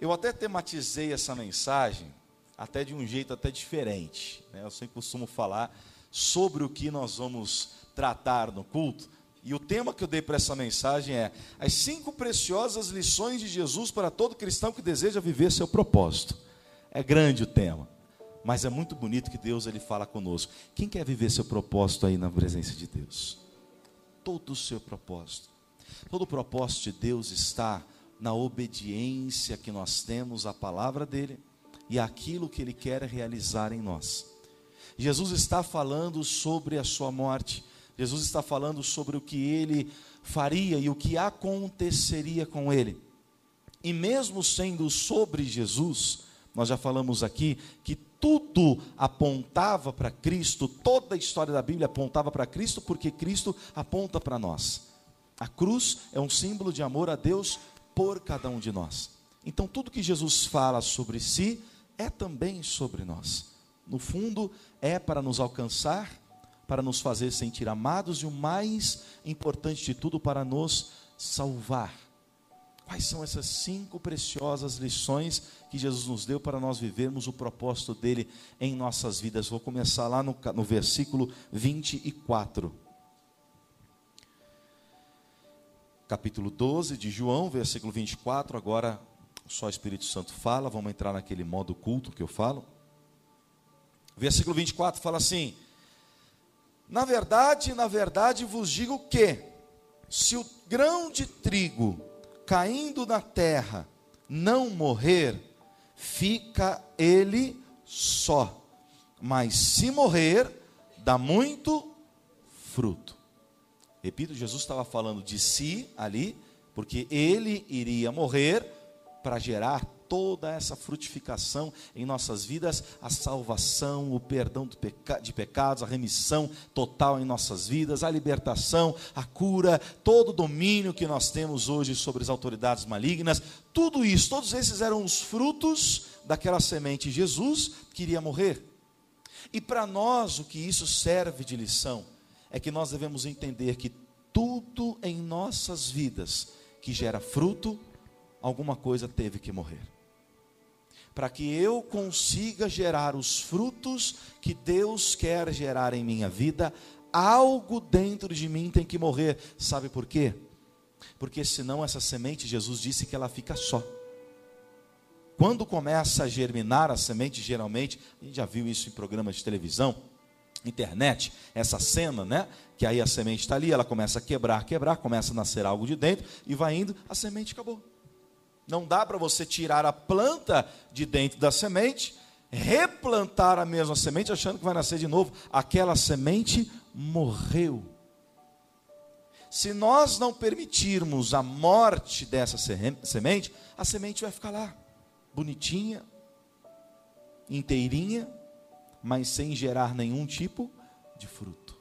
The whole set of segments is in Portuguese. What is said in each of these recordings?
Eu até tematizei essa mensagem até de um jeito até diferente. Né? Eu sempre costumo falar sobre o que nós vamos tratar no culto. E o tema que eu dei para essa mensagem é as cinco preciosas lições de Jesus para todo cristão que deseja viver seu propósito. É grande o tema, mas é muito bonito que Deus ele fala conosco. Quem quer viver seu propósito aí na presença de Deus? Todo o seu propósito. Todo o propósito de Deus está na obediência que nós temos à palavra dele e aquilo que Ele quer realizar em nós. Jesus está falando sobre a sua morte, Jesus está falando sobre o que Ele faria e o que aconteceria com Ele. E mesmo sendo sobre Jesus, nós já falamos aqui que tudo apontava para Cristo, toda a história da Bíblia apontava para Cristo, porque Cristo aponta para nós. A cruz é um símbolo de amor a Deus por cada um de nós. Então, tudo que Jesus fala sobre si é também sobre nós. No fundo, é para nos alcançar, para nos fazer sentir amados e o mais importante de tudo, para nos salvar. Quais são essas cinco preciosas lições que Jesus nos deu para nós vivermos o propósito dele em nossas vidas? Vou começar lá no, no versículo 24. Capítulo 12 de João, versículo 24. Agora só o Espírito Santo fala, vamos entrar naquele modo culto que eu falo. Versículo 24 fala assim: Na verdade, na verdade vos digo que, se o grão de trigo caindo na terra não morrer, fica ele só, mas se morrer, dá muito fruto. Repito, Jesus estava falando de si ali, porque ele iria morrer para gerar toda essa frutificação em nossas vidas, a salvação, o perdão de pecados, a remissão total em nossas vidas, a libertação, a cura, todo o domínio que nós temos hoje sobre as autoridades malignas, tudo isso, todos esses eram os frutos daquela semente. Jesus queria morrer. E para nós, o que isso serve de lição é que nós devemos entender que tudo em nossas vidas que gera fruto, alguma coisa teve que morrer. Para que eu consiga gerar os frutos que Deus quer gerar em minha vida, algo dentro de mim tem que morrer. Sabe por quê? Porque senão essa semente, Jesus disse que ela fica só. Quando começa a germinar a semente, geralmente, a gente já viu isso em programas de televisão, internet, essa cena, né? Que aí a semente está ali, ela começa a quebrar, quebrar, começa a nascer algo de dentro e vai indo, a semente acabou. Não dá para você tirar a planta de dentro da semente, replantar a mesma semente achando que vai nascer de novo. Aquela semente morreu. Se nós não permitirmos a morte dessa semente, a semente vai ficar lá, bonitinha, inteirinha, mas sem gerar nenhum tipo de fruto.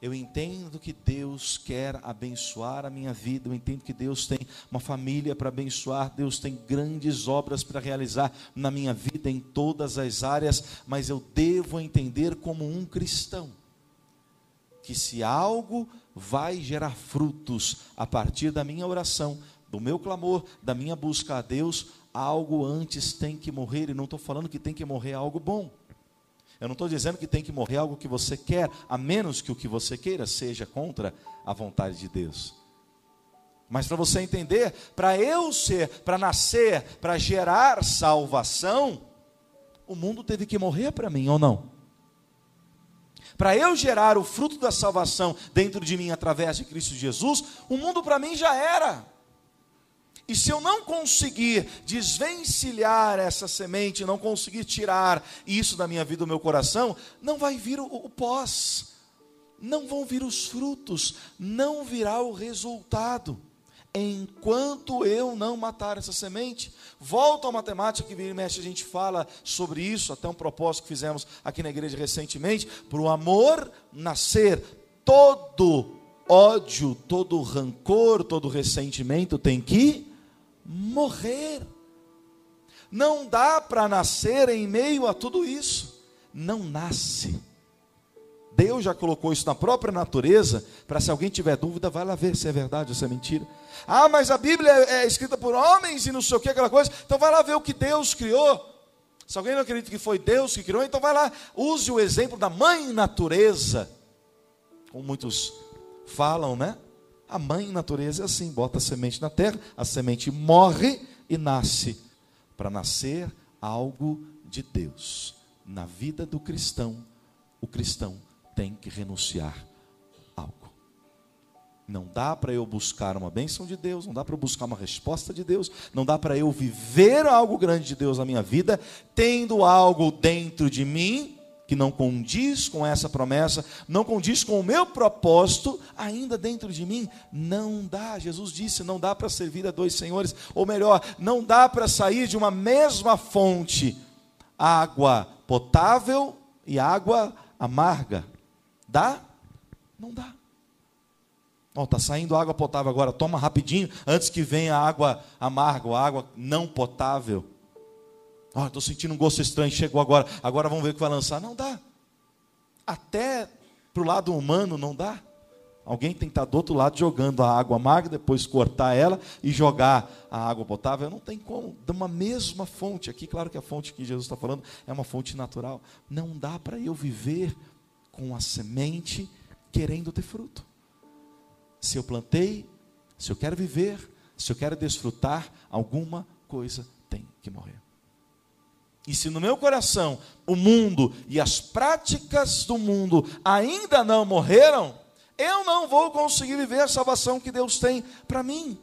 Eu entendo que Deus quer abençoar a minha vida, eu entendo que Deus tem uma família para abençoar, Deus tem grandes obras para realizar na minha vida em todas as áreas, mas eu devo entender como um cristão que se algo vai gerar frutos a partir da minha oração, do meu clamor, da minha busca a Deus, algo antes tem que morrer, e não estou falando que tem que morrer algo bom. Eu não estou dizendo que tem que morrer algo que você quer, a menos que o que você queira seja contra a vontade de Deus. Mas para você entender, para eu ser, para nascer, para gerar salvação, o mundo teve que morrer para mim ou não? Para eu gerar o fruto da salvação dentro de mim através de Cristo Jesus, o mundo para mim já era. E se eu não conseguir desvencilhar essa semente, não conseguir tirar isso da minha vida, do meu coração, não vai vir o, o pós, não vão vir os frutos, não virá o resultado. Enquanto eu não matar essa semente, volta à matemática que vira e mexe, a gente fala sobre isso, até um propósito que fizemos aqui na igreja recentemente, para o amor nascer, todo ódio, todo rancor, todo ressentimento tem que morrer. Não dá para nascer em meio a tudo isso. Não nasce. Deus já colocou isso na própria natureza, para se alguém tiver dúvida, vai lá ver se é verdade ou se é mentira. Ah, mas a Bíblia é, é escrita por homens e não sei o que, aquela coisa. Então vai lá ver o que Deus criou. Se alguém não acredita que foi Deus que criou, então vai lá, use o exemplo da mãe natureza. Como muitos falam, né? A mãe natureza é assim: bota a semente na terra, a semente morre e nasce. Para nascer algo de Deus. Na vida do cristão, o cristão tem que renunciar algo. Não dá para eu buscar uma bênção de Deus, não dá para eu buscar uma resposta de Deus, não dá para eu viver algo grande de Deus na minha vida, tendo algo dentro de mim que não condiz com essa promessa, não condiz com o meu propósito, ainda dentro de mim, não dá. Jesus disse: não dá para servir a dois senhores, ou melhor, não dá para sair de uma mesma fonte água potável e água amarga. Dá? Não dá. Está saindo água potável agora, toma rapidinho, antes que venha a água amarga, a água não potável. Ó, estou sentindo um gosto estranho, chegou agora, agora vamos ver o que vai lançar. Não dá. Até para o lado humano não dá. Alguém tem que estar do outro lado jogando a água amarga, depois cortar ela e jogar a água potável. Não tem como. De uma mesma fonte. Aqui, claro que a fonte que Jesus está falando é uma fonte natural. Não dá para eu viver com a semente querendo ter fruto. Se eu plantei, se eu quero viver, se eu quero desfrutar, alguma coisa tem que morrer. E se no meu coração o mundo e as práticas do mundo ainda não morreram, eu não vou conseguir viver a salvação que Deus tem para mim.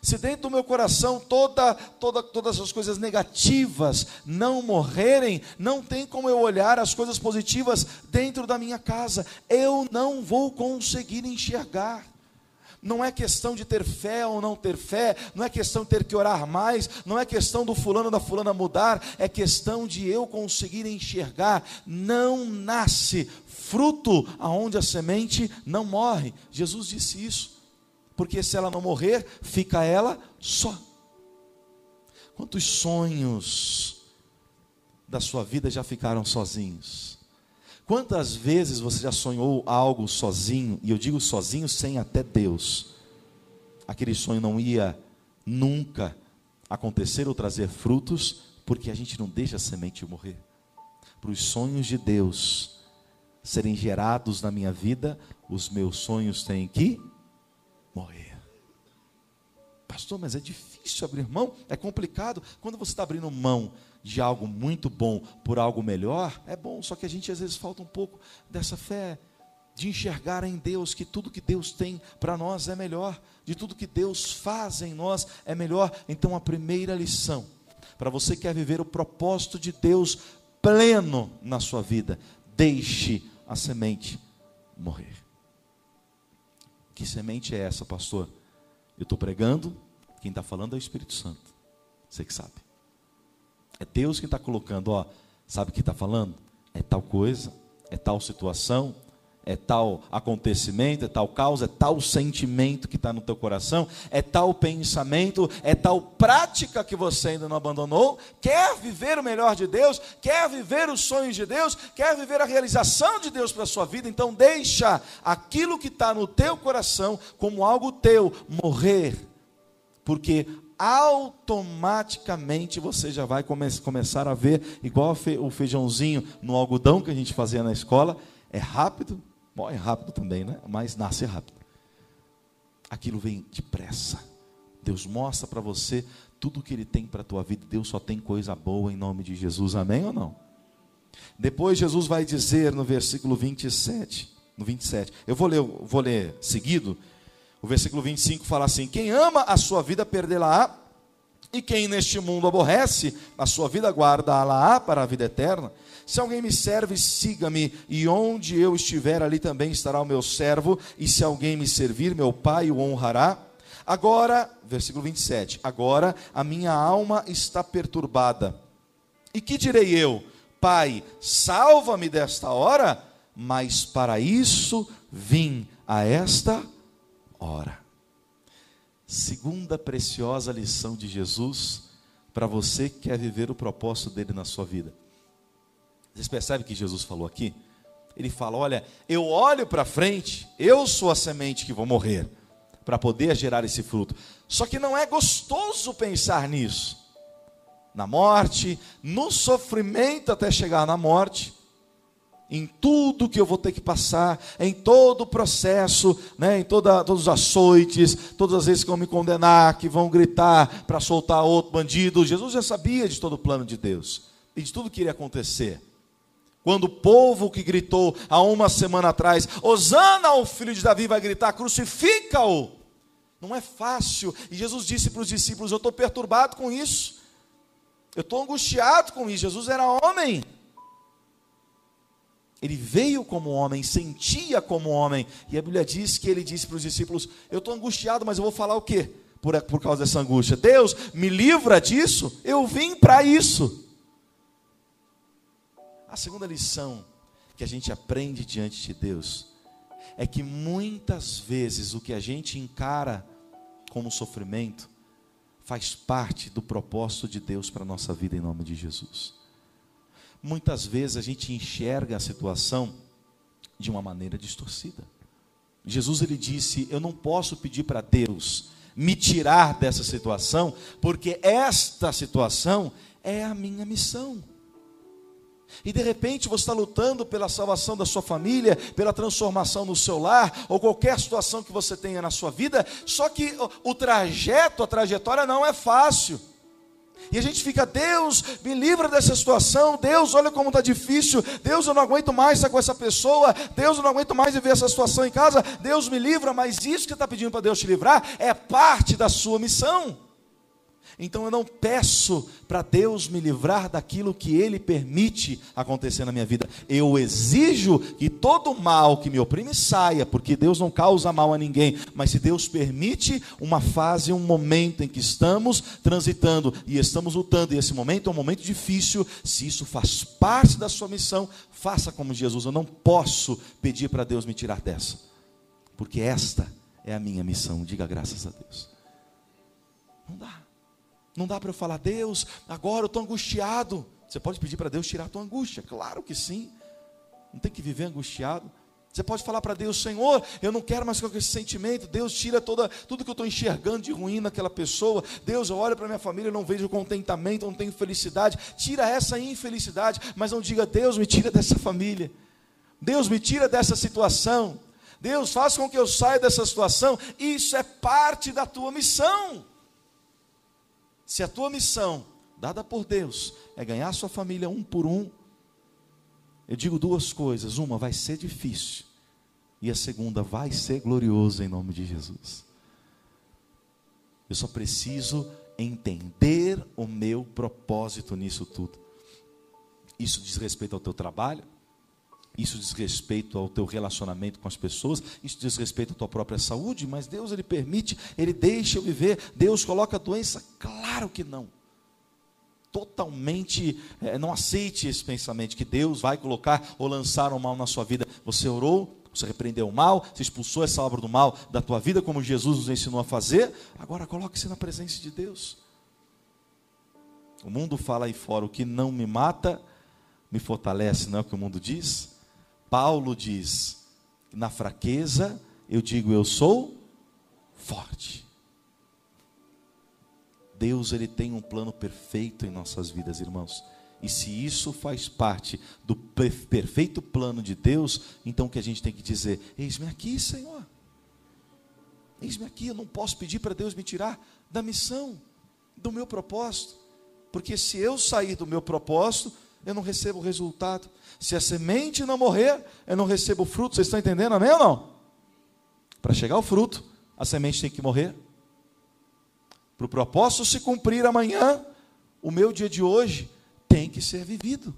Se dentro do meu coração toda, toda, todas as coisas negativas não morrerem, não tem como eu olhar as coisas positivas dentro da minha casa. Eu não vou conseguir enxergar. Não é questão de ter fé ou não ter fé, não é questão de ter que orar mais, não é questão do fulano da fulana mudar, é questão de eu conseguir enxergar. Não nasce fruto aonde a semente não morre. Jesus disse isso porque se ela não morrer, fica ela só. Quantos sonhos da sua vida já ficaram sozinhos? Quantas vezes você já sonhou algo sozinho, e eu digo sozinho sem até Deus? Aquele sonho não ia nunca acontecer ou trazer frutos, porque a gente não deixa a semente morrer. Para os sonhos de Deus serem gerados na minha vida, os meus sonhos têm que morrer. Pastor, mas é difícil abrir mão, é complicado. Quando você está abrindo mão de algo muito bom por algo melhor, é bom, só que a gente às vezes falta um pouco dessa fé, de enxergar em Deus que tudo que Deus tem para nós é melhor, de tudo que Deus faz em nós é melhor. Então, a primeira lição, para você que quer viver o propósito de Deus pleno na sua vida, deixe a semente morrer. Que semente é essa, pastor? Eu estou pregando, quem está falando é o Espírito Santo. Você que sabe. É Deus quem está colocando, ó, sabe o que está falando? É tal coisa, é tal situação, é tal acontecimento, é tal causa, é tal sentimento que está no teu coração, é tal pensamento, é tal prática que você ainda não abandonou. Quer viver o melhor de Deus, quer viver os sonhos de Deus, quer viver a realização de Deus para a sua vida, então deixa aquilo que está no teu coração como algo teu morrer, porque automaticamente você já vai come começar a ver, igual o feijãozinho no algodão que a gente fazia na escola, é rápido, Morre rápido também, né? Mas nasce rápido. Aquilo vem depressa. Deus mostra para você tudo o que Ele tem para a tua vida. Deus só tem coisa boa em nome de Jesus. Amém ou não? Depois Jesus vai dizer no versículo 27, no 27. Eu vou ler, vou ler seguido. O versículo 25 fala assim: Quem ama a sua vida perdê-la-á, e quem neste mundo aborrece a sua vida guarda-la-á para a vida eterna. Se alguém me serve, siga-me, e onde eu estiver, ali também estará o meu servo, e se alguém me servir, meu Pai o honrará. Agora, versículo 27, agora a minha alma está perturbada. E que direi eu? Pai, salva-me desta hora, mas para isso vim a esta hora. Segunda preciosa lição de Jesus para você que quer viver o propósito dele na sua vida. Vocês percebem que Jesus falou aqui? Ele fala: Olha, eu olho para frente, eu sou a semente que vou morrer, para poder gerar esse fruto. Só que não é gostoso pensar nisso. Na morte, no sofrimento até chegar na morte, em tudo que eu vou ter que passar, em todo o processo, né, em toda, todos os açoites, todas as vezes que vão me condenar, que vão gritar para soltar outro bandido. Jesus já sabia de todo o plano de Deus e de tudo que iria acontecer. Quando o povo que gritou há uma semana atrás, Osana, o filho de Davi, vai gritar, crucifica-o. Não é fácil. E Jesus disse para os discípulos: Eu estou perturbado com isso. Eu estou angustiado com isso. Jesus era homem. Ele veio como homem, sentia como homem. E a Bíblia diz que ele disse para os discípulos: Eu estou angustiado, mas eu vou falar o quê? Por, por causa dessa angústia. Deus, me livra disso. Eu vim para isso. A segunda lição que a gente aprende diante de Deus é que muitas vezes o que a gente encara como sofrimento faz parte do propósito de Deus para a nossa vida em nome de Jesus. Muitas vezes a gente enxerga a situação de uma maneira distorcida. Jesus ele disse: "Eu não posso pedir para Deus me tirar dessa situação, porque esta situação é a minha missão." E de repente você está lutando pela salvação da sua família, pela transformação no seu lar, ou qualquer situação que você tenha na sua vida, só que o, trajeto, a trajetória não é fácil. E a gente fica, Deus, me livra dessa situação, Deus, olha como está difícil, Deus, eu não aguento mais estar com essa pessoa, Deus, eu não aguento mais viver essa situação em casa, Deus me livra, mas isso que está pedindo para Deus te livrar é parte da sua missão. Então eu não peço para Deus me livrar daquilo que Ele permite acontecer na minha vida. Eu exijo que todo mal que me oprime saia, porque Deus não causa mal a ninguém. Mas se Deus permite uma fase, um momento em que estamos transitando e estamos lutando, e esse momento é um momento difícil, se isso faz parte da sua missão, faça como Jesus. Eu não posso pedir para Deus me tirar dessa, porque esta é a minha missão. Diga graças a Deus. Não dá. Para eu falar, Deus, agora eu estou angustiado. Você pode pedir para Deus tirar a tua angústia, claro que sim. Não tem que viver angustiado. Você pode falar para Deus, Senhor, eu não quero mais com esse sentimento. Deus tira toda, tudo que eu estou enxergando de ruim naquela pessoa. Deus, eu olho para minha família, eu não vejo contentamento, eu não tenho felicidade. Tira essa infelicidade, mas não diga, Deus, me tira dessa família. Deus, me tira dessa situação. Deus, faça com que eu saia dessa situação. Isso é parte da tua missão. Se a tua missão, dada por Deus, é ganhar sua família um por um, eu digo duas coisas: uma vai ser difícil, e a segunda vai ser glorioso em nome de Jesus. Eu só preciso entender o meu propósito nisso tudo. Isso diz respeito ao teu trabalho, isso diz respeito ao teu relacionamento com as pessoas, isso diz respeito à tua própria saúde, mas Deus ele permite, ele deixa eu viver. Deus coloca doença? Claro que não. Totalmente, é, não aceite esse pensamento que Deus vai colocar ou lançar o mal na sua vida. Você orou, você repreendeu o mal, você expulsou essa obra do mal da tua vida, como Jesus nos ensinou a fazer. Agora coloque-se na presença de Deus. O mundo fala aí fora: o que não me mata, me fortalece, não é o que o mundo diz? Paulo diz: na fraqueza eu digo eu sou forte. Deus ele tem um plano perfeito em nossas vidas, irmãos. E se isso faz parte do perfeito plano de Deus, então o que a gente tem que dizer? Eis-me aqui, Senhor. Eis-me aqui, eu não posso pedir para Deus me tirar da missão, do meu propósito. Porque se eu sair do meu propósito, eu não recebo resultado. Se a semente não morrer, eu não recebo fruto. Vocês estão entendendo, amém ou não? Para chegar ao fruto, a semente tem que morrer. Para o propósito se cumprir amanhã, o meu dia de hoje tem que ser vivido.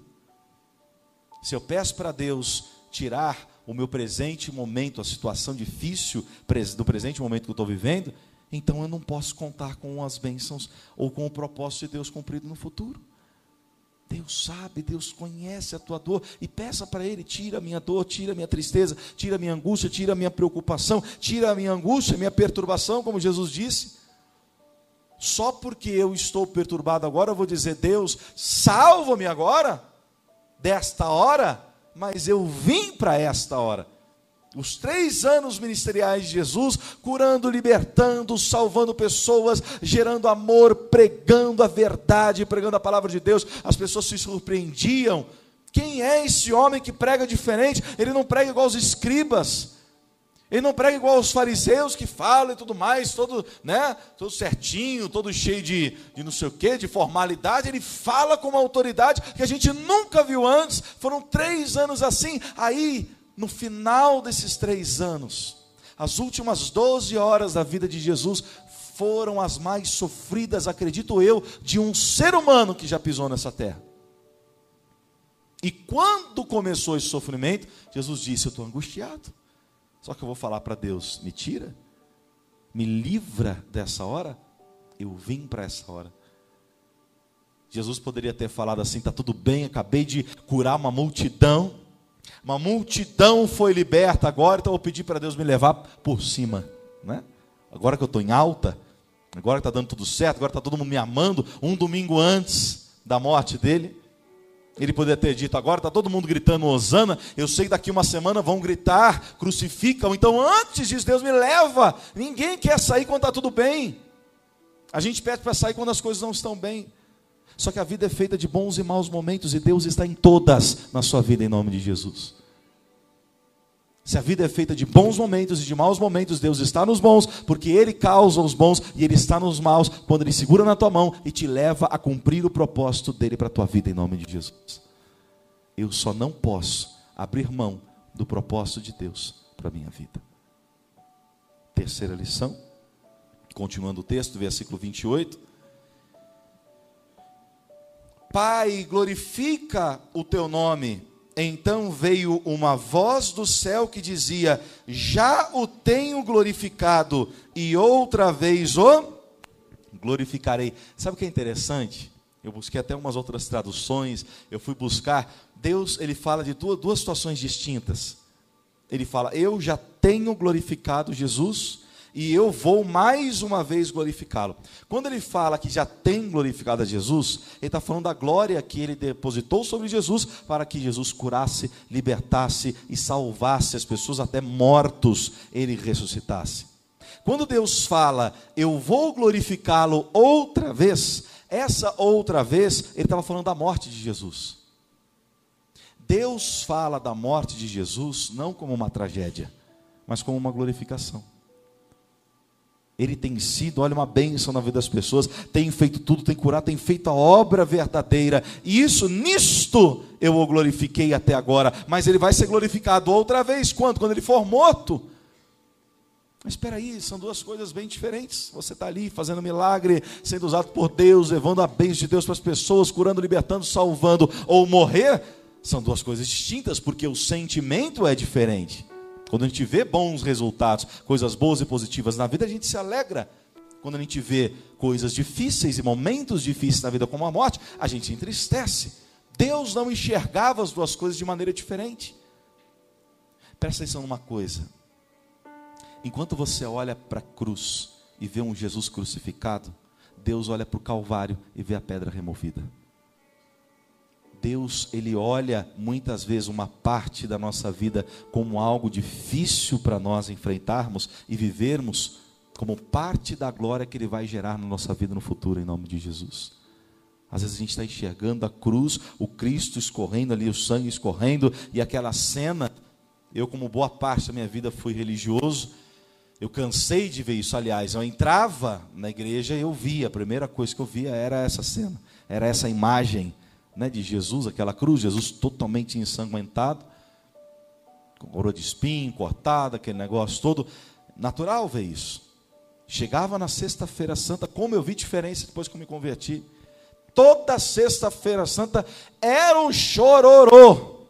Se eu peço para Deus tirar o meu presente momento, a situação difícil do presente momento que eu estou vivendo, então eu não posso contar com as bênçãos ou com o propósito de Deus cumprido no futuro. Deus sabe, Deus conhece a tua dor e peça para Ele: tira a minha dor, tira a minha tristeza, tira a minha angústia, tira a minha preocupação, tira a minha angústia, a minha perturbação, como Jesus disse. Só porque eu estou perturbado agora, eu vou dizer: Deus, salva-me agora, desta hora. mas eu vim para esta hora. Os três anos ministeriais de Jesus, curando, libertando, salvando pessoas, gerando amor, pregando a verdade, pregando a palavra de Deus, as pessoas se surpreendiam. Quem é esse homem que prega diferente? Ele não prega igual os escribas, ele não prega igual os fariseus que falam e tudo mais, todo, né, todo certinho, todo cheio de, de não sei o que, de formalidade. Ele fala com uma autoridade que a gente nunca viu antes. Foram três anos assim. Aí no final desses três anos, as últimas 12 horas da vida de Jesus foram as mais sofridas, acredito eu, de um ser humano que já pisou nessa terra. E quando começou esse sofrimento, Jesus disse: Eu estou angustiado. Só que eu vou falar para Deus: Me tira, me livra dessa hora. Eu vim para essa hora. Jesus poderia ter falado assim: Está tudo bem, acabei de curar uma multidão. Uma multidão foi liberta agora, então eu vou pedir para Deus me levar por cima, né? Agora que eu estou em alta, agora que está dando tudo certo, agora está todo mundo me amando, um domingo antes da morte dele, ele poderia ter dito: agora está todo mundo gritando Osana, eu sei que daqui uma semana vão gritar, crucificam, então antes disso, Deus me leva. Ninguém quer sair quando está tudo bem. A gente pede para sair quando as coisas não estão bem. Só que a vida é feita de bons e maus momentos e Deus está em todas na sua vida, em nome de Jesus. Se a vida é feita de bons momentos e de maus momentos, Deus está nos bons, porque Ele causa os bons e Ele está nos maus, quando Ele segura na tua mão e te leva a cumprir o propósito dele para a tua vida, em nome de Jesus. Eu só não posso abrir mão do propósito de Deus para a minha vida. Terceira lição, continuando o texto, versículo 28. Pai, glorifica o teu nome. Então veio uma voz do céu que dizia: Já o tenho glorificado, e outra vez o glorificarei. Sabe o que é interessante? Eu busquei até umas outras traduções, eu fui buscar. Deus, ele fala de duas, duas situações distintas. Ele fala: Eu já tenho glorificado Jesus, e eu vou mais uma vez glorificá-lo. Quando ele fala que já tem glorificado a Jesus, ele está falando da glória que ele depositou sobre Jesus para que Jesus curasse, libertasse e salvasse as pessoas, até mortos ele ressuscitasse. Quando Deus fala, eu vou glorificá-lo outra vez, essa outra vez, ele estava falando da morte de Jesus. Deus fala da morte de Jesus não como uma tragédia, mas como uma glorificação. Ele tem sido, olha, uma bênção na vida das pessoas, tem feito tudo, tem curado, tem feito a obra verdadeira. E isso, nisto, eu o glorifiquei até agora. Mas ele vai ser glorificado outra vez, quando? Quando ele for morto. Mas espera aí, são duas coisas bem diferentes. Você está ali fazendo milagre, sendo usado por Deus, levando a bênção de Deus para as pessoas, curando, libertando, salvando, ou morrer, são duas coisas distintas, porque o sentimento é diferente. Quando a gente vê bons resultados, coisas boas e positivas na vida, a gente se alegra. Quando a gente vê coisas difíceis e momentos difíceis na vida, como a morte, a gente se entristece. Deus não enxergava as duas coisas de maneira diferente. Presta atenção numa coisa. Enquanto você olha para a cruz e vê um Jesus crucificado, Deus olha para o Calvário e vê a pedra removida. Deus, ele olha muitas vezes uma parte da nossa vida como algo difícil para nós enfrentarmos e vivermos como parte da glória que ele vai gerar na nossa vida no futuro, em nome de Jesus. Às vezes a gente está enxergando a cruz, o Cristo escorrendo ali, o sangue escorrendo, e aquela cena. Eu, como boa parte da minha vida, fui religioso. Eu cansei de ver isso. Aliás, eu entrava na igreja e eu via. A primeira coisa que eu via era essa cena, era essa imagem né, de Jesus, aquela cruz, Jesus totalmente ensanguentado, com coroa de espinho, cortada, aquele negócio todo. Natural ver isso. Chegava na sexta-feira santa, como eu vi diferença depois que eu me converti. Toda sexta-feira santa era um chororô.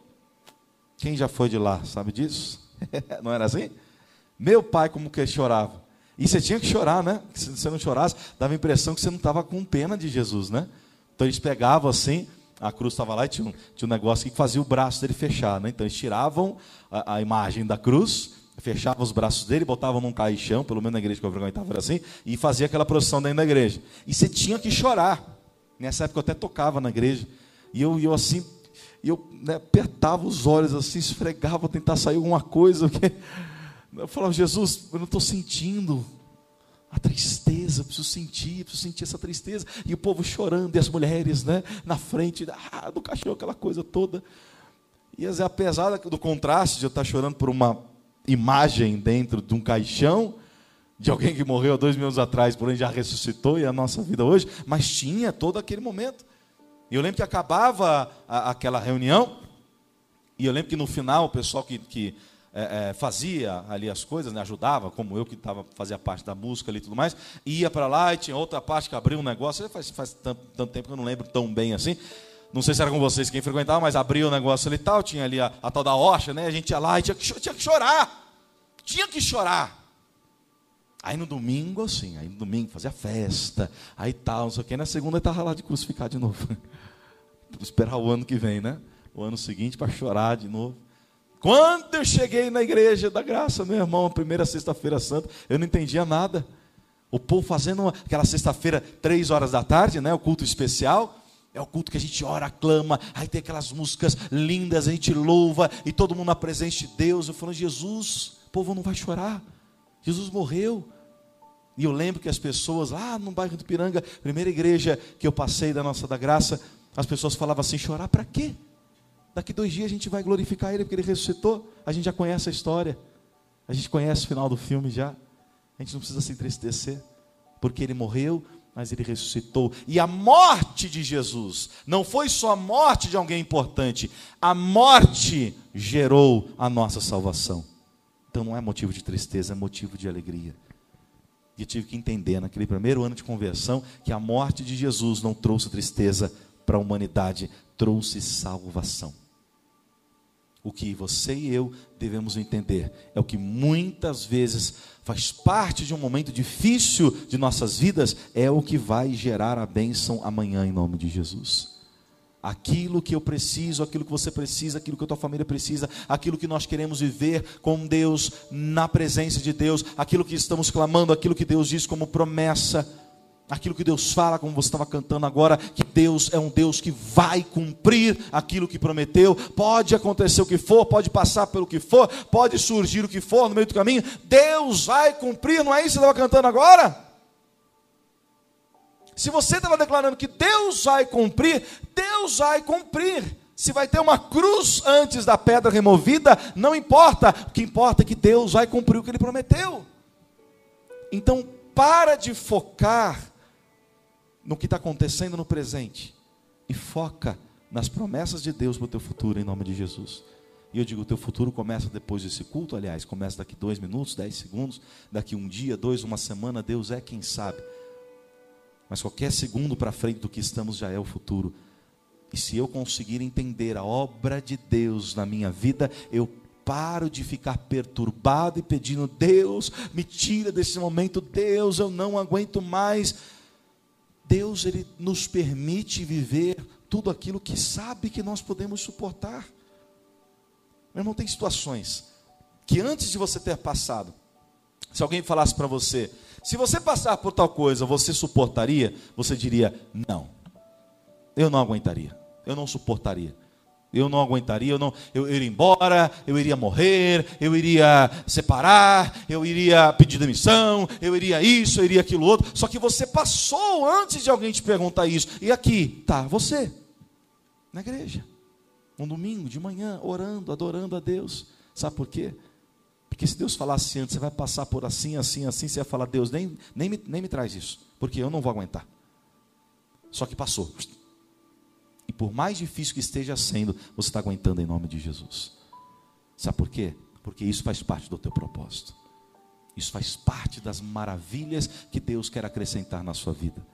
Quem já foi de lá sabe disso? não era assim? Meu pai, como que chorava. E você tinha que chorar, né? Se você não chorasse, dava a impressão que você não estava com pena de Jesus, né? Então eles pegavam assim, a cruz estava lá e tinha um, tinha um negócio que fazia o braço dele fechar. Né? Então eles tiravam a, a imagem da cruz, fechavam os braços dele, botavam num caixão, pelo menos na igreja que eu frequentava era assim, e fazia aquela procissão dentro da igreja. E você tinha que chorar. Nessa época eu até tocava na igreja. E eu, eu assim, eu né, apertava os olhos assim, esfregava, tentar sair alguma coisa. Porque... Eu falava, Jesus, eu não estou sentindo a tristeza, preciso sentir, preciso sentir essa tristeza. E o povo chorando, e as mulheres né, na frente ah, do cachorro, aquela coisa toda. E apesar do contraste de eu estar chorando por uma imagem dentro de um caixão, de alguém que morreu há dois anos atrás, porém já ressuscitou e é a nossa vida hoje, mas tinha todo aquele momento. E eu lembro que acabava a, aquela reunião, e eu lembro que no final o pessoal que, que é, é, fazia ali as coisas, né, ajudava, como eu que tava, fazia parte da música ali e tudo mais, ia para lá e tinha outra parte que abriu um negócio, faz, faz tanto, tanto, tempo que eu não lembro tão bem assim. Não sei se era com vocês quem frequentava, mas abriu o negócio ali e tal, tinha ali a, a tal da Ocha, né? A gente ia lá e tinha que, tinha que chorar. Tinha que chorar. Aí no domingo, assim, aí no domingo fazia festa, aí tal, não sei o que. Na segunda estava lá de crucificar de novo. Esperar o ano que vem, né? O ano seguinte para chorar de novo. Quando eu cheguei na igreja da graça, meu irmão, primeira sexta-feira santa, eu não entendia nada. O povo fazendo aquela sexta-feira, três horas da tarde, né? O culto especial. É o culto que a gente ora, clama, aí tem aquelas músicas lindas, a gente louva, e todo mundo na presença de Deus. Eu falo, Jesus, o povo não vai chorar. Jesus morreu. E eu lembro que as pessoas lá no bairro do Piranga, primeira igreja que eu passei da nossa da graça, as pessoas falavam assim: chorar para quê? Daqui dois dias a gente vai glorificar Ele porque Ele ressuscitou. A gente já conhece a história, a gente conhece o final do filme já. A gente não precisa se entristecer, porque Ele morreu, mas Ele ressuscitou. E a morte de Jesus não foi só a morte de alguém importante, a morte gerou a nossa salvação. Então não é motivo de tristeza, é motivo de alegria. E eu tive que entender naquele primeiro ano de conversão que a morte de Jesus não trouxe tristeza para a humanidade, trouxe salvação. O que você e eu devemos entender é o que muitas vezes faz parte de um momento difícil de nossas vidas, é o que vai gerar a bênção amanhã em nome de Jesus aquilo que eu preciso, aquilo que você precisa, aquilo que a tua família precisa, aquilo que nós queremos viver com Deus, na presença de Deus, aquilo que estamos clamando, aquilo que Deus diz como promessa, aquilo que Deus fala, como você estava cantando agora, que Deus é um Deus que vai cumprir aquilo que prometeu. Pode acontecer o que for, pode passar pelo que for, pode surgir o que for no meio do caminho, Deus vai cumprir, não é isso que você estava cantando agora? Se você estava declarando que Deus vai cumprir, Deus vai cumprir. Se vai ter uma cruz antes da pedra removida, não importa. O que importa é que Deus vai cumprir o que ele prometeu. Então, para de focar no que está acontecendo no presente e foca nas promessas de Deus para o teu futuro, em nome de Jesus. E eu digo, o teu futuro começa depois desse culto, aliás, começa daqui dois minutos, dez segundos, daqui um dia, dois, uma semana, Deus é quem sabe. Mas qualquer segundo para frente do que estamos já é o futuro. E se eu conseguir entender a obra de Deus na minha vida, eu paro de ficar perturbado e pedindo: Deus, me tira desse momento, Deus, eu não aguento mais. Deus, Ele nos permite viver tudo aquilo que sabe que nós podemos suportar. Meu irmão, tem situações que antes de você ter passado, se alguém falasse para você, se você passar por tal coisa, você suportaria? Você diria: não, eu não aguentaria, eu não suportaria. Eu não aguentaria, eu não, eu, iria embora, eu iria morrer, eu iria separar, eu iria pedir demissão, eu iria isso, eu iria aquilo outro. Só que você passou antes de alguém te perguntar isso. E aqui, tá, você, na igreja, um domingo de manhã, orando, adorando a Deus. Sabe por quê? Porque se Deus falasse antes, você vai passar por assim, assim, assim, você ia falar, Deus, nem, nem, me, nem me traz isso, porque eu não vou aguentar. Só que passou. E por mais difícil que esteja sendo, você está aguentando em nome de Jesus. Sabe por quê? Porque isso faz parte do teu propósito. Isso faz parte das maravilhas que Deus quer acrescentar na sua vida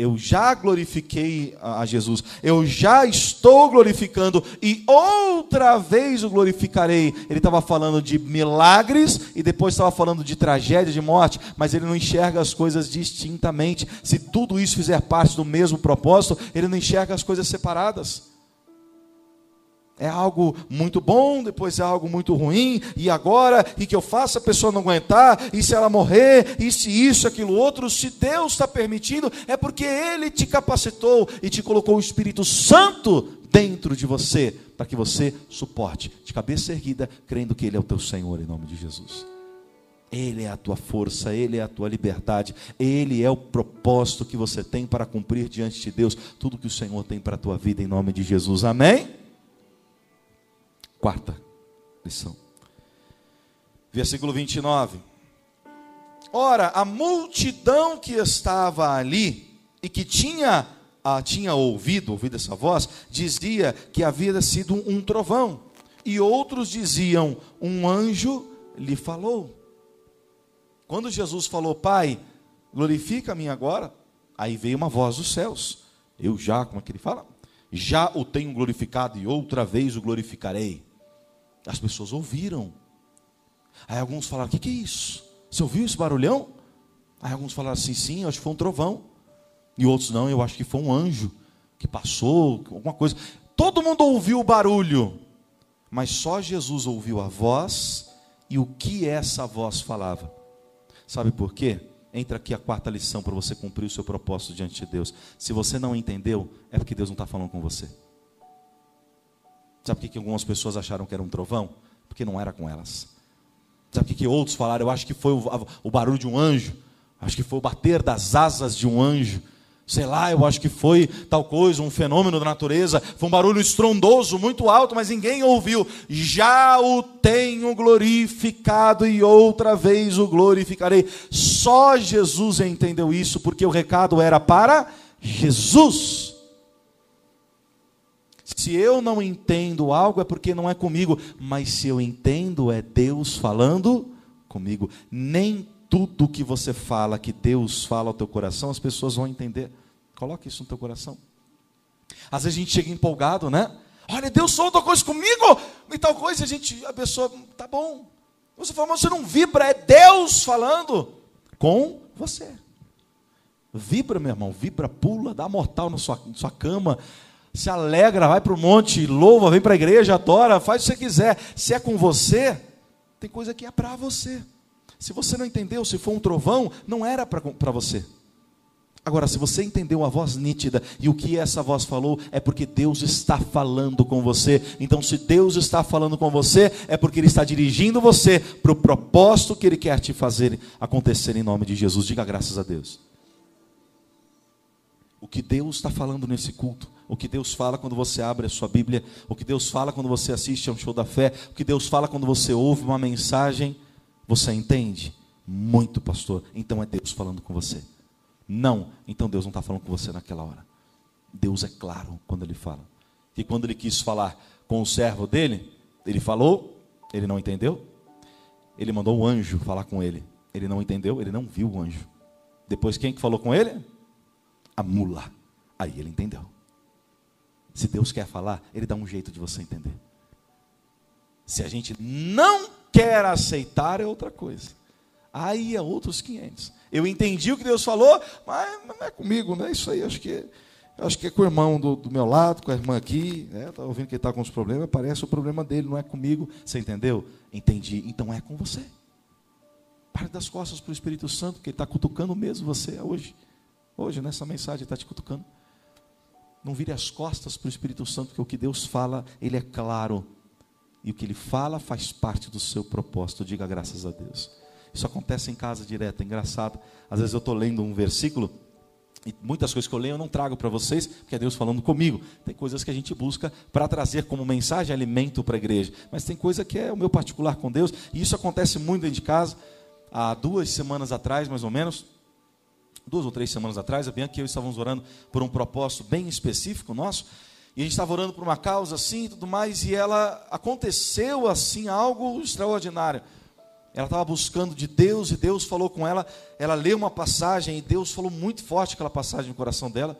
eu já glorifiquei a Jesus, eu já estou glorificando e outra vez o glorificarei. Ele estava falando de milagres e depois estava falando de tragédia, de morte, mas ele não enxerga as coisas distintamente. Se tudo isso fizer parte do mesmo propósito, ele não enxerga as coisas separadas é algo muito bom, depois é algo muito ruim, e agora, e que eu faço a pessoa não aguentar, e se ela morrer, e se isso, aquilo outro, se Deus está permitindo, é porque Ele te capacitou e te colocou o Espírito Santo dentro de você para que você suporte, de cabeça erguida, crendo que Ele é o teu Senhor, em nome de Jesus. Ele é a tua força, Ele é a tua liberdade, Ele é o propósito que você tem para cumprir diante de Deus, tudo que o Senhor tem para a tua vida, em nome de Jesus. Amém? Quarta lição. Versículo 29. Ora, a multidão que estava ali e que tinha, ah, tinha ouvido, ouvido essa voz, dizia que havia sido um trovão, e outros diziam: um anjo lhe falou. Quando Jesus falou, Pai, glorifica-me agora, aí veio uma voz dos céus. Eu já, como é que ele fala? Já o tenho glorificado e outra vez o glorificarei. As pessoas ouviram. Aí alguns falaram: O que, é isso? Você ouviu esse barulhão? Aí alguns falaram assim: Sim, acho que foi um trovão. E outros não, eu acho que foi um anjo que passou, alguma coisa. Todo mundo ouviu o barulho, mas só Jesus ouviu a voz e o que essa voz falava. Sabe por quê? Entra aqui a quarta lição para você cumprir o seu propósito diante de Deus. Se você não entendeu, é porque Deus não está falando com você. Sabe por que algumas pessoas acharam que era um trovão? Porque não era com elas. Sabe o que outros falaram? Eu acho que foi o barulho de um anjo. Acho que foi o bater das asas de um anjo. Sei lá, eu acho que foi tal coisa, um fenômeno da natureza. Foi um barulho estrondoso, muito alto, mas ninguém ouviu. Já o tenho glorificado e outra vez o glorificarei. Só Jesus entendeu isso, porque o recado era para Jesus. Se eu não entendo algo é porque não é comigo, mas se eu entendo é Deus falando comigo. Nem tudo que você fala que Deus fala ao teu coração, as pessoas vão entender. Coloque isso no teu coração. Às vezes a gente chega empolgado, né? Olha, Deus falou tal coisa comigo e tal coisa, a gente, a pessoa, tá bom. Você fala, mas você não vibra, é Deus falando com você. Vibra, meu irmão, vibra, pula, dá mortal na sua, na sua cama, se alegra, vai para o monte, louva, vem para a igreja, adora, faz o que você quiser. Se é com você, tem coisa que é para você. Se você não entendeu, se for um trovão, não era para você. Agora, se você entendeu a voz nítida e o que essa voz falou, é porque Deus está falando com você. Então, se Deus está falando com você, é porque Ele está dirigindo você para o propósito que Ele quer te fazer acontecer em nome de Jesus. Diga graças a Deus. O que Deus está falando nesse culto o que Deus fala quando você abre a sua Bíblia, o que Deus fala quando você assiste a um show da fé, o que Deus fala quando você ouve uma mensagem, você entende? Muito, pastor. Então é Deus falando com você. Não, então Deus não está falando com você naquela hora. Deus é claro quando Ele fala. E quando Ele quis falar com o servo dele, Ele falou, ele não entendeu. Ele mandou o anjo falar com ele. Ele não entendeu, ele não viu o anjo. Depois quem que falou com ele? A mula. Aí ele entendeu. Se Deus quer falar, Ele dá um jeito de você entender. Se a gente não quer aceitar, é outra coisa. Aí é outros 500. Eu entendi o que Deus falou, mas não é comigo, não é isso aí. Acho que, acho que é com o irmão do, do meu lado, com a irmã aqui. Né? Está ouvindo que ele está com os problemas, parece o problema dele, não é comigo. Você entendeu? Entendi. Então é com você. Pare das costas para o Espírito Santo, que ele está cutucando mesmo você hoje. Hoje, nessa mensagem, está te cutucando. Não vire as costas para o Espírito Santo, porque o que Deus fala, ele é claro. E o que ele fala faz parte do seu propósito. Diga graças a Deus. Isso acontece em casa direto, é engraçado. Às vezes eu estou lendo um versículo e muitas coisas que eu leio eu não trago para vocês, porque é Deus falando comigo. Tem coisas que a gente busca para trazer como mensagem, alimento para a igreja. Mas tem coisa que é o meu particular com Deus, e isso acontece muito dentro de casa. Há duas semanas atrás, mais ou menos, duas ou três semanas atrás, a Bianca e eu estávamos orando por um propósito bem específico nosso, e a gente estava orando por uma causa assim e tudo mais, e ela aconteceu assim algo extraordinário. Ela estava buscando de Deus e Deus falou com ela. Ela leu uma passagem e Deus falou muito forte aquela passagem no coração dela.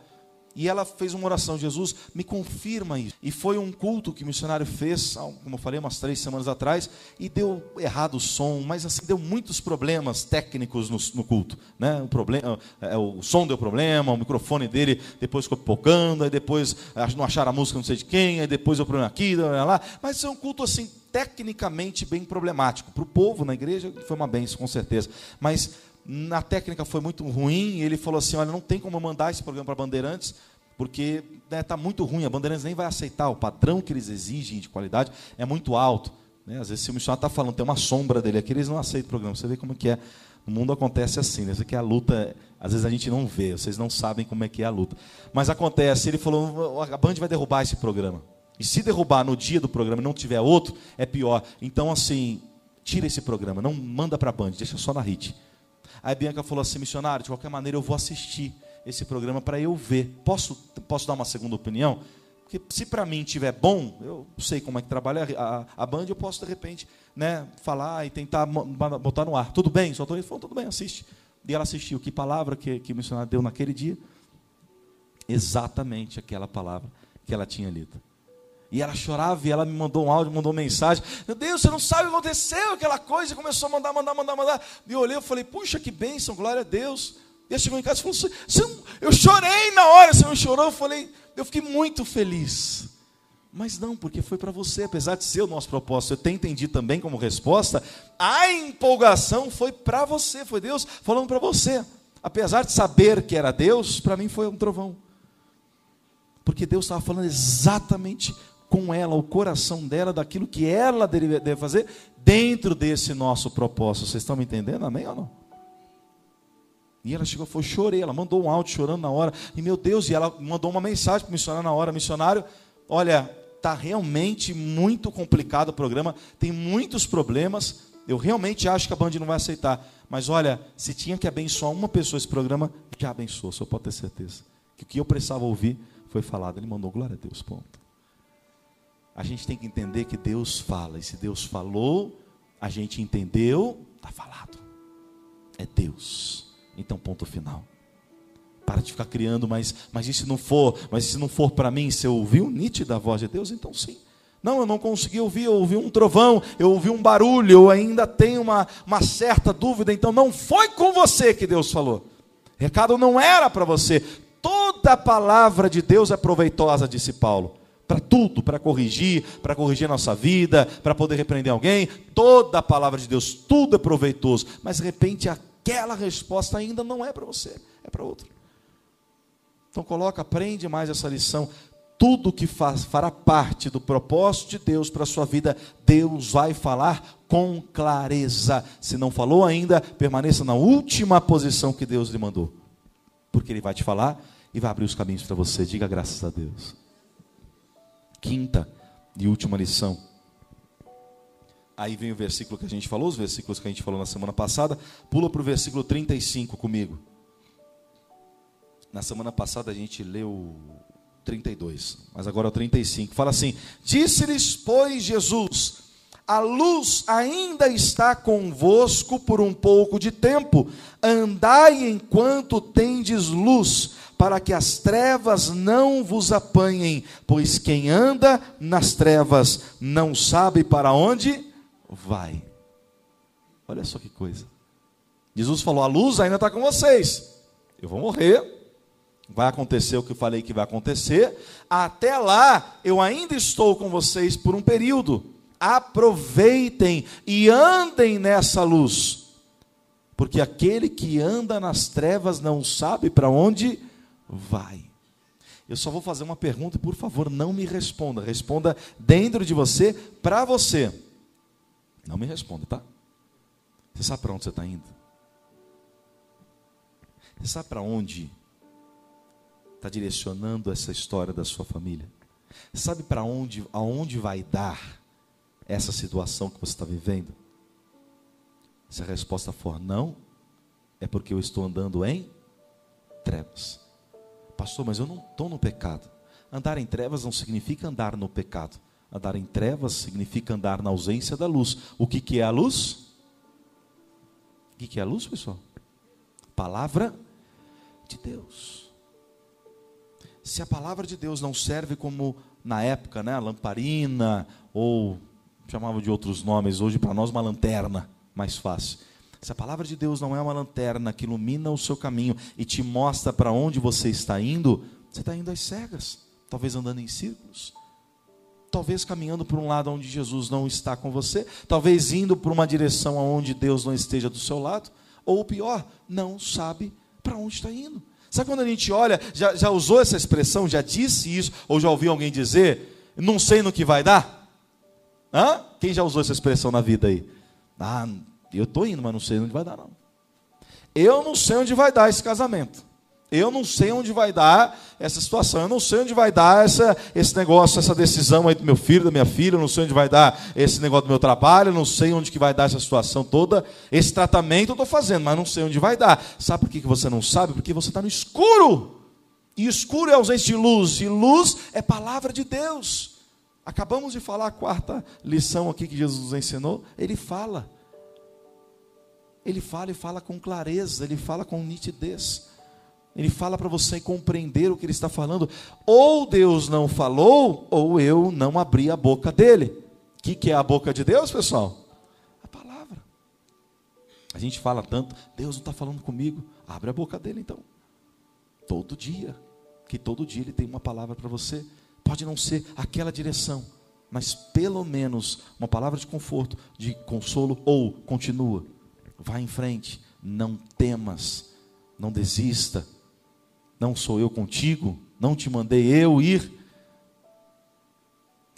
E ela fez uma oração, Jesus, me confirma isso. E foi um culto que o missionário fez, como eu falei, umas três semanas atrás, e deu errado o som, mas assim, deu muitos problemas técnicos no, no culto. Né? O, problema, é, o som deu problema, o microfone dele depois ficou pipocando, aí depois não acharam a música não sei de quem, aí depois o problema aqui, lá. Mas é um culto assim, tecnicamente bem problemático. Para o povo, na igreja, foi uma benção, com certeza. Mas na técnica foi muito ruim, ele falou assim: olha, não tem como mandar esse programa para Bandeirantes, porque está né, tá muito ruim, a Bandeirantes nem vai aceitar, o padrão que eles exigem de qualidade é muito alto. Né? Às vezes, se o missionário está falando, tem uma sombra dele aqui, eles não aceitam o programa. Você vê como que é. No mundo acontece assim, né? Isso aqui é a luta, às vezes a gente não vê, vocês não sabem como é que é a luta. Mas acontece, ele falou, a Band vai derrubar esse programa. E se derrubar no dia do programa e não tiver outro, é pior. Então, assim, tira esse programa, não manda para a Band, deixa só na HIT. Aí Bianca falou assim, missionário, de qualquer maneira eu vou assistir esse programa para eu ver. Posso, posso dar uma segunda opinião? Porque se para mim tiver bom, eu sei como é que trabalha a, a Band, eu posso de repente né, falar e tentar botar no ar. Tudo bem? Só estou falando, tudo bem, assiste. E ela assistiu. Que palavra que, que o missionário deu naquele dia? Exatamente aquela palavra que ela tinha lido. E ela chorava e ela me mandou um áudio, mandou mensagem. Meu Deus, você não sabe o que aconteceu, aquela coisa. E começou a mandar, mandar, mandar, mandar. E eu olhei e falei, puxa, que bênção, glória a Deus. E ela chegou em casa e falou, você não... eu chorei na hora, você não chorou? Eu falei, eu fiquei muito feliz. Mas não, porque foi para você, apesar de ser o nosso propósito. Eu tenho entendido também como resposta, a empolgação foi para você, foi Deus falando para você. Apesar de saber que era Deus, para mim foi um trovão. Porque Deus estava falando exatamente com ela, o coração dela, daquilo que ela deve fazer dentro desse nosso propósito. Vocês estão me entendendo? Amém ou não? E ela chegou, foi, chorei, ela mandou um áudio chorando na hora. E meu Deus, e ela mandou uma mensagem para o missionário na hora, missionário, olha, está realmente muito complicado o programa, tem muitos problemas. Eu realmente acho que a Band não vai aceitar. Mas olha, se tinha que abençoar uma pessoa esse programa, já abençoou, só pode ter certeza. Que o que eu precisava ouvir foi falado. Ele mandou glória a Deus, ponto. A gente tem que entender que Deus fala. E se Deus falou, a gente entendeu, está falado. É Deus. Então, ponto final. Para de ficar criando, mas, mas e se não for? Mas se não for para mim, se eu ouvi o nítida voz de Deus, então sim. Não, eu não consegui ouvir, eu ouvi um trovão, eu ouvi um barulho, eu ainda tenho uma, uma certa dúvida, então não foi com você que Deus falou. O recado não era para você. Toda palavra de Deus é proveitosa, disse Paulo. Para tudo, para corrigir, para corrigir a nossa vida, para poder repreender alguém. Toda a palavra de Deus, tudo é proveitoso. Mas de repente aquela resposta ainda não é para você, é para outro. Então coloca, aprende mais essa lição. Tudo que faz, fará parte do propósito de Deus para a sua vida, Deus vai falar com clareza. Se não falou ainda, permaneça na última posição que Deus lhe mandou. Porque Ele vai te falar e vai abrir os caminhos para você. Diga graças a Deus. Quinta e última lição. Aí vem o versículo que a gente falou, os versículos que a gente falou na semana passada. Pula para o versículo 35 comigo. Na semana passada a gente leu 32, mas agora é o 35. Fala assim: Disse-lhes, pois, Jesus: A luz ainda está convosco por um pouco de tempo. Andai enquanto tendes luz, para que as trevas não vos apanhem, pois quem anda nas trevas não sabe para onde vai. Olha só que coisa. Jesus falou: a luz ainda está com vocês. Eu vou morrer. Vai acontecer o que eu falei que vai acontecer. Até lá, eu ainda estou com vocês por um período. Aproveitem e andem nessa luz. Porque aquele que anda nas trevas não sabe para onde vai. Eu só vou fazer uma pergunta por favor, não me responda. Responda dentro de você, para você. Não me responda, tá? Você sabe para onde você está indo? Você sabe para onde está direcionando essa história da sua família? Você sabe para onde, aonde vai dar essa situação que você está vivendo? Se a resposta for não, é porque eu estou andando em trevas. Pastor, mas eu não estou no pecado. Andar em trevas não significa andar no pecado. Andar em trevas significa andar na ausência da luz. O que, que é a luz? O que, que é a luz, pessoal? Palavra de Deus. Se a palavra de Deus não serve como na época, né, a lamparina, ou chamava de outros nomes, hoje para nós uma lanterna, mais fácil. Se a palavra de Deus não é uma lanterna que ilumina o seu caminho e te mostra para onde você está indo, você está indo às cegas, talvez andando em círculos talvez caminhando por um lado onde Jesus não está com você, talvez indo por uma direção onde Deus não esteja do seu lado, ou pior, não sabe para onde está indo. Sabe quando a gente olha, já, já usou essa expressão, já disse isso, ou já ouviu alguém dizer, não sei no que vai dar? Hã? Quem já usou essa expressão na vida aí? Ah, eu estou indo, mas não sei onde vai dar, não. Eu não sei onde vai dar esse casamento. Eu não sei onde vai dar essa situação, eu não sei onde vai dar essa, esse negócio, essa decisão aí do meu filho, da minha filha, eu não sei onde vai dar esse negócio do meu trabalho, eu não sei onde que vai dar essa situação toda. Esse tratamento eu estou fazendo, mas não sei onde vai dar. Sabe por que você não sabe? Porque você está no escuro. E escuro é ausência de luz, e luz é palavra de Deus. Acabamos de falar a quarta lição aqui que Jesus nos ensinou. Ele fala. Ele fala e fala com clareza, ele fala com nitidez. Ele fala para você compreender o que ele está falando. Ou Deus não falou, ou eu não abri a boca dele. O que, que é a boca de Deus, pessoal? A palavra. A gente fala tanto, Deus não está falando comigo. Abre a boca dele então. Todo dia. Que todo dia ele tem uma palavra para você. Pode não ser aquela direção, mas pelo menos uma palavra de conforto, de consolo, ou continua. Vá em frente. Não temas. Não desista não sou eu contigo, não te mandei eu ir.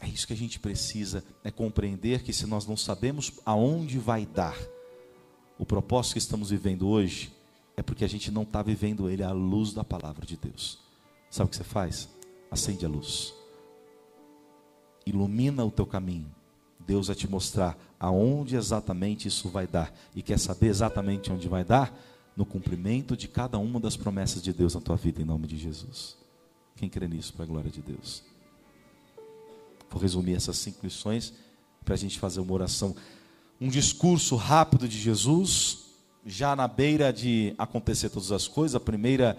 É isso que a gente precisa, é compreender que se nós não sabemos aonde vai dar o propósito que estamos vivendo hoje, é porque a gente não está vivendo ele à luz da palavra de Deus. Sabe o que você faz? Acende a luz, ilumina o teu caminho. Deus vai te mostrar aonde exatamente isso vai dar. E quer saber exatamente onde vai dar? no cumprimento de cada uma das promessas de Deus na tua vida, em nome de Jesus. Quem crê nisso, para a glória de Deus? Vou resumir essas cinco lições para a gente fazer uma oração. Um discurso rápido de Jesus, já na beira de acontecer todas as coisas. A primeira,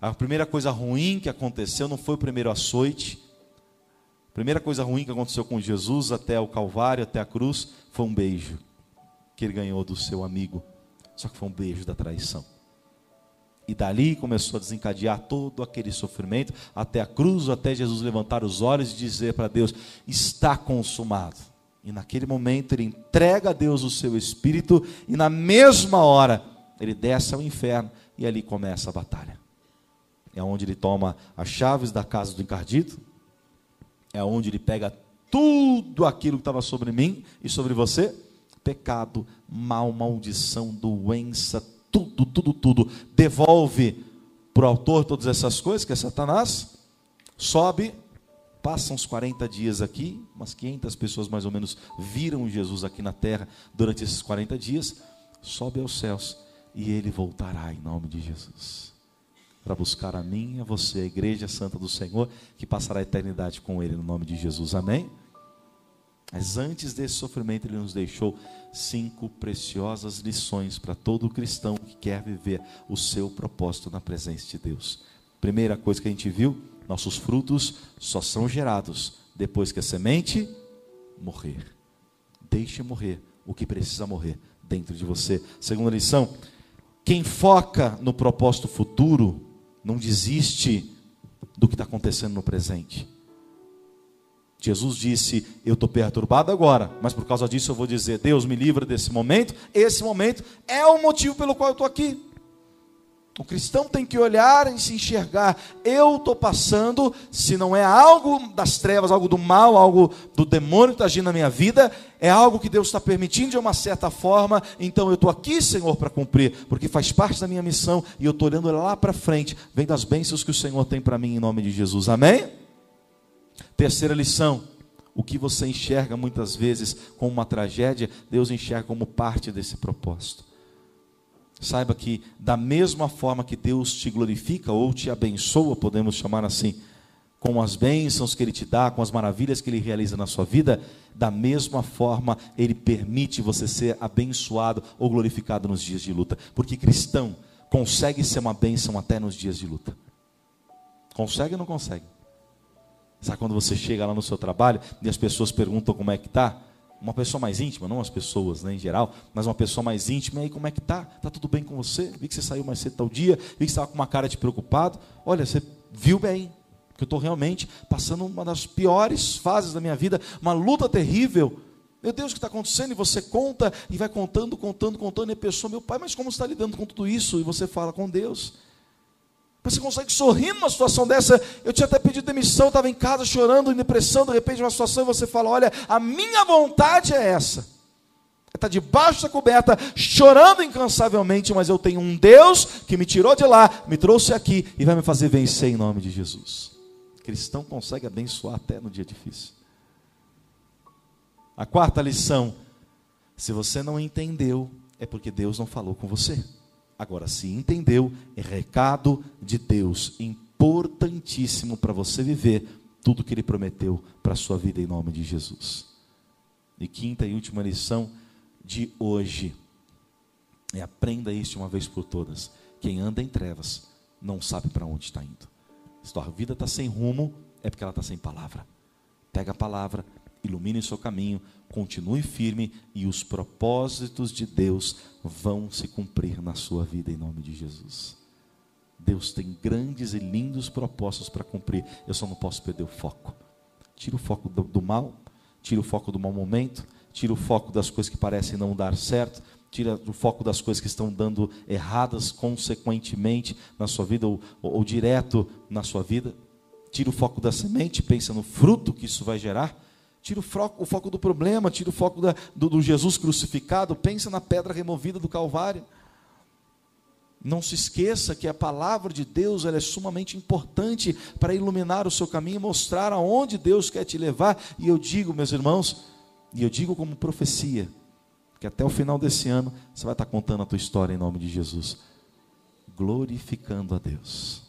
a primeira coisa ruim que aconteceu não foi o primeiro açoite. Primeira coisa ruim que aconteceu com Jesus até o Calvário, até a cruz, foi um beijo que ele ganhou do seu amigo só que foi um beijo da traição. E dali começou a desencadear todo aquele sofrimento, até a cruz, até Jesus levantar os olhos e dizer para Deus: está consumado. E naquele momento ele entrega a Deus o seu espírito, e na mesma hora ele desce ao inferno, e ali começa a batalha. É onde ele toma as chaves da casa do encardido, é onde ele pega tudo aquilo que estava sobre mim e sobre você, pecado, mal, maldição, doença, tudo, tudo, tudo. Devolve para o autor todas essas coisas, que é Satanás, sobe, passa uns 40 dias aqui, umas 500 pessoas mais ou menos viram Jesus aqui na terra durante esses 40 dias, sobe aos céus e ele voltará em nome de Jesus. Para buscar a mim, a você, a igreja santa do Senhor, que passará a eternidade com ele no nome de Jesus. Amém? Mas antes desse sofrimento, ele nos deixou cinco preciosas lições para todo cristão que quer viver o seu propósito na presença de Deus. Primeira coisa que a gente viu: nossos frutos só são gerados depois que a semente morrer. Deixe morrer o que precisa morrer dentro de você. Segunda lição: quem foca no propósito futuro não desiste do que está acontecendo no presente. Jesus disse: Eu estou perturbado agora, mas por causa disso eu vou dizer: Deus me livra desse momento. Esse momento é o motivo pelo qual eu estou aqui. O cristão tem que olhar e se enxergar. Eu estou passando, se não é algo das trevas, algo do mal, algo do demônio que está agindo na minha vida, é algo que Deus está permitindo de uma certa forma. Então eu estou aqui, Senhor, para cumprir, porque faz parte da minha missão e eu estou olhando lá para frente, vendo as bênçãos que o Senhor tem para mim em nome de Jesus. Amém? Terceira lição: o que você enxerga muitas vezes como uma tragédia, Deus enxerga como parte desse propósito. Saiba que, da mesma forma que Deus te glorifica ou te abençoa, podemos chamar assim, com as bênçãos que Ele te dá, com as maravilhas que Ele realiza na sua vida, da mesma forma Ele permite você ser abençoado ou glorificado nos dias de luta. Porque cristão consegue ser uma bênção até nos dias de luta. Consegue ou não consegue? Sabe quando você chega lá no seu trabalho e as pessoas perguntam como é que tá? Uma pessoa mais íntima, não as pessoas né, em geral, mas uma pessoa mais íntima, e aí como é que tá? Tá tudo bem com você? Vi que você saiu mais cedo tal dia, vi que você estava com uma cara de preocupado. Olha, você viu bem, que eu estou realmente passando uma das piores fases da minha vida, uma luta terrível. Meu Deus, o que está acontecendo? E você conta e vai contando, contando, contando, e a pessoa, meu pai, mas como você está lidando com tudo isso? E você fala com Deus. Você consegue sorrir numa situação dessa? Eu tinha até pedido demissão, estava em casa chorando, em depressão, de repente uma situação e você fala: Olha, a minha vontade é essa. Está debaixo da coberta, chorando incansavelmente, mas eu tenho um Deus que me tirou de lá, me trouxe aqui e vai me fazer vencer em nome de Jesus. Cristão consegue abençoar até no dia difícil. A quarta lição: se você não entendeu, é porque Deus não falou com você. Agora, se entendeu, é recado de Deus, importantíssimo para você viver tudo que Ele prometeu para a sua vida em nome de Jesus. E quinta e última lição de hoje é aprenda isso uma vez por todas. Quem anda em trevas não sabe para onde está indo. Se a vida está sem rumo, é porque ela está sem palavra. Pega a palavra, ilumine seu caminho, continue firme e os propósitos de Deus vão se cumprir na sua vida em nome de Jesus. Deus tem grandes e lindos propósitos para cumprir. Eu só não posso perder o foco. Tira o foco do, do mal, tira o foco do mau momento, tira o foco das coisas que parecem não dar certo, tira o foco das coisas que estão dando erradas consequentemente na sua vida ou, ou, ou direto na sua vida. Tira o foco da semente, pensa no fruto que isso vai gerar Tira o foco, o foco do problema, tira o foco da, do, do Jesus crucificado, pensa na pedra removida do Calvário. Não se esqueça que a palavra de Deus ela é sumamente importante para iluminar o seu caminho, mostrar aonde Deus quer te levar. E eu digo, meus irmãos, e eu digo como profecia, que até o final desse ano você vai estar contando a tua história em nome de Jesus, glorificando a Deus.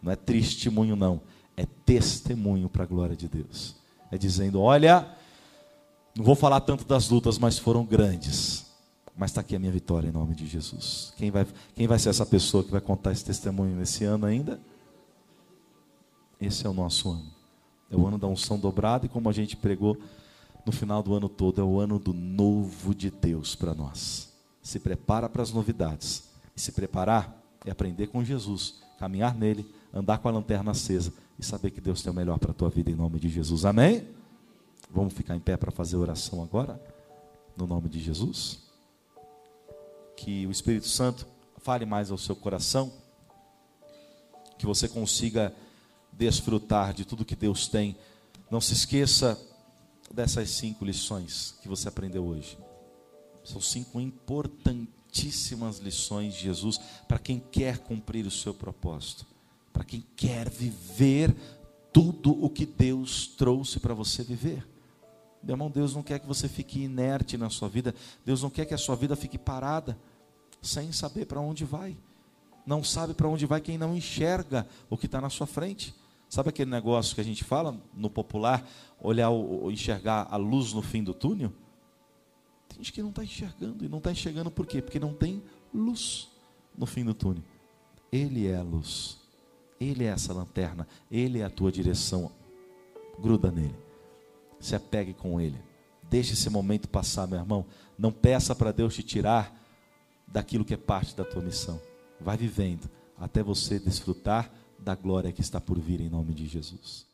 Não é testemunho, não, é testemunho para a glória de Deus. É dizendo: olha, não vou falar tanto das lutas, mas foram grandes. Mas está aqui a minha vitória em nome de Jesus. Quem vai, quem vai ser essa pessoa que vai contar esse testemunho nesse ano ainda? Esse é o nosso ano. É o ano da unção dobrada e como a gente pregou no final do ano todo, é o ano do novo de Deus para nós. Se prepara para as novidades. E se preparar é aprender com Jesus, caminhar nele, andar com a lanterna acesa e saber que Deus tem o melhor para a tua vida em nome de Jesus. Amém? Vamos ficar em pé para fazer oração agora, no nome de Jesus. Que o Espírito Santo fale mais ao seu coração, que você consiga desfrutar de tudo que Deus tem. Não se esqueça dessas cinco lições que você aprendeu hoje. São cinco importantíssimas lições de Jesus para quem quer cumprir o seu propósito para quem quer viver tudo o que Deus trouxe para você viver. Meu irmão, Deus não quer que você fique inerte na sua vida, Deus não quer que a sua vida fique parada, sem saber para onde vai. Não sabe para onde vai quem não enxerga o que está na sua frente. Sabe aquele negócio que a gente fala no popular, olhar, enxergar a luz no fim do túnel? Tem gente que não está enxergando, e não está enxergando por quê? Porque não tem luz no fim do túnel. Ele é a luz. Ele é essa lanterna, Ele é a tua direção. Gruda nele, se apegue com Ele. Deixe esse momento passar, meu irmão. Não peça para Deus te tirar daquilo que é parte da tua missão. Vai vivendo até você desfrutar da glória que está por vir em nome de Jesus.